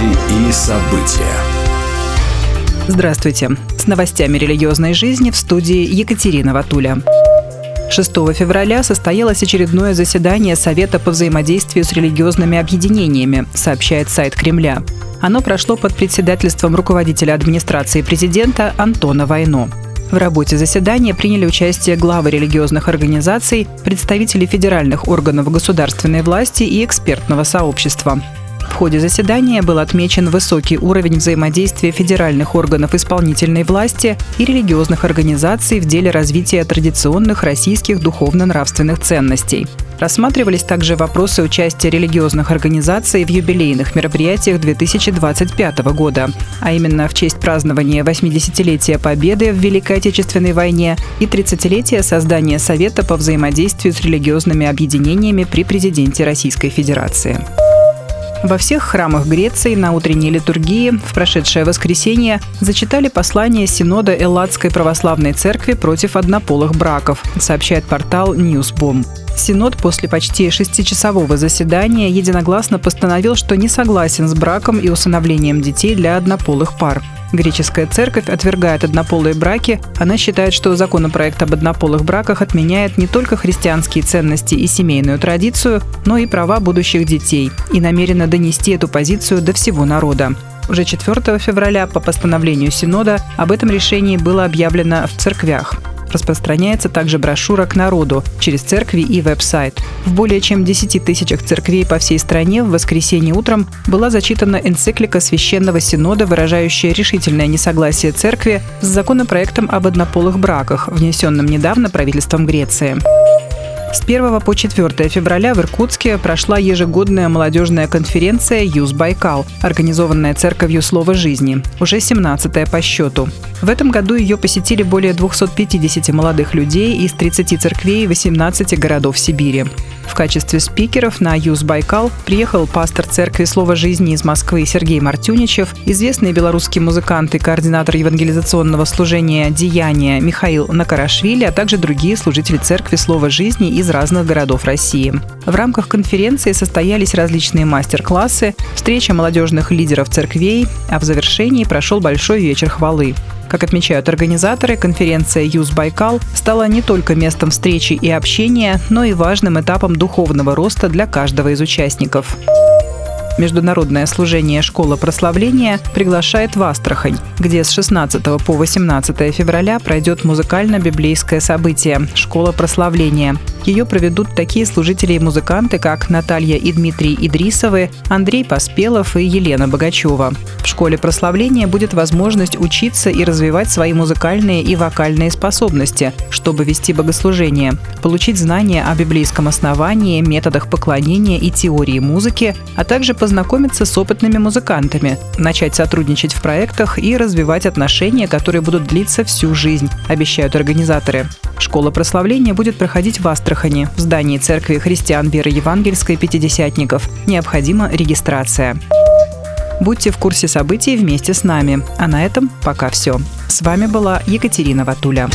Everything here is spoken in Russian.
Новости и события. Здравствуйте. С новостями религиозной жизни в студии Екатерина Ватуля. 6 февраля состоялось очередное заседание Совета по взаимодействию с религиозными объединениями, сообщает сайт Кремля. Оно прошло под председательством руководителя администрации президента Антона Войно. В работе заседания приняли участие главы религиозных организаций, представители федеральных органов государственной власти и экспертного сообщества. Ходе заседания был отмечен высокий уровень взаимодействия федеральных органов исполнительной власти и религиозных организаций в деле развития традиционных российских духовно-нравственных ценностей – Рассматривались также вопросы участия религиозных организаций в юбилейных мероприятиях 2025 года, а именно в честь празднования 80-летия Победы в Великой Отечественной войне и 30-летия создания Совета по взаимодействию с религиозными объединениями при президенте Российской Федерации. Во всех храмах Греции на утренней литургии в прошедшее воскресенье зачитали послание Синода Элладской православной церкви против однополых браков, сообщает портал Newsboom. Синод после почти шестичасового заседания единогласно постановил, что не согласен с браком и усыновлением детей для однополых пар. Греческая церковь отвергает однополые браки. Она считает, что законопроект об однополых браках отменяет не только христианские ценности и семейную традицию, но и права будущих детей и намерена донести эту позицию до всего народа. Уже 4 февраля по постановлению Синода об этом решении было объявлено в церквях. Распространяется также брошюра к народу через церкви и веб-сайт. В более чем 10 тысячах церквей по всей стране в воскресенье утром была зачитана энциклика Священного Синода, выражающая решительное несогласие церкви с законопроектом об однополых браках, внесенным недавно правительством Греции. С 1 по 4 февраля в Иркутске прошла ежегодная молодежная конференция «Юз Байкал», организованная Церковью Слова Жизни, уже 17-я по счету. В этом году ее посетили более 250 молодых людей из 30 церквей 18 городов Сибири. В качестве спикеров на Юз Байкал приехал пастор церкви Слова жизни из Москвы Сергей Мартюничев, известный белорусский музыкант и координатор евангелизационного служения «Деяния» Михаил Накарашвили, а также другие служители церкви Слова жизни из разных городов России. В рамках конференции состоялись различные мастер-классы, встреча молодежных лидеров церквей, а в завершении прошел большой вечер хвалы. Как отмечают организаторы, конференция «Юз Байкал» стала не только местом встречи и общения, но и важным этапом духовного роста для каждого из участников. Международное служение «Школа прославления» приглашает в Астрахань, где с 16 по 18 февраля пройдет музыкально-библейское событие «Школа прославления». Ее проведут такие служители и музыканты, как Наталья и Дмитрий Идрисовы, Андрей Поспелов и Елена Богачева. В школе прославления будет возможность учиться и развивать свои музыкальные и вокальные способности, чтобы вести богослужение, получить знания о библейском основании, методах поклонения и теории музыки, а также познакомиться с опытными музыкантами, начать сотрудничать в проектах и развивать отношения, которые будут длиться всю жизнь, обещают организаторы. Школа прославления будет проходить в Астрахани, в здании церкви христиан веры евангельской пятидесятников. Необходима регистрация. Будьте в курсе событий вместе с нами. А на этом пока все. С вами была Екатерина Ватуля.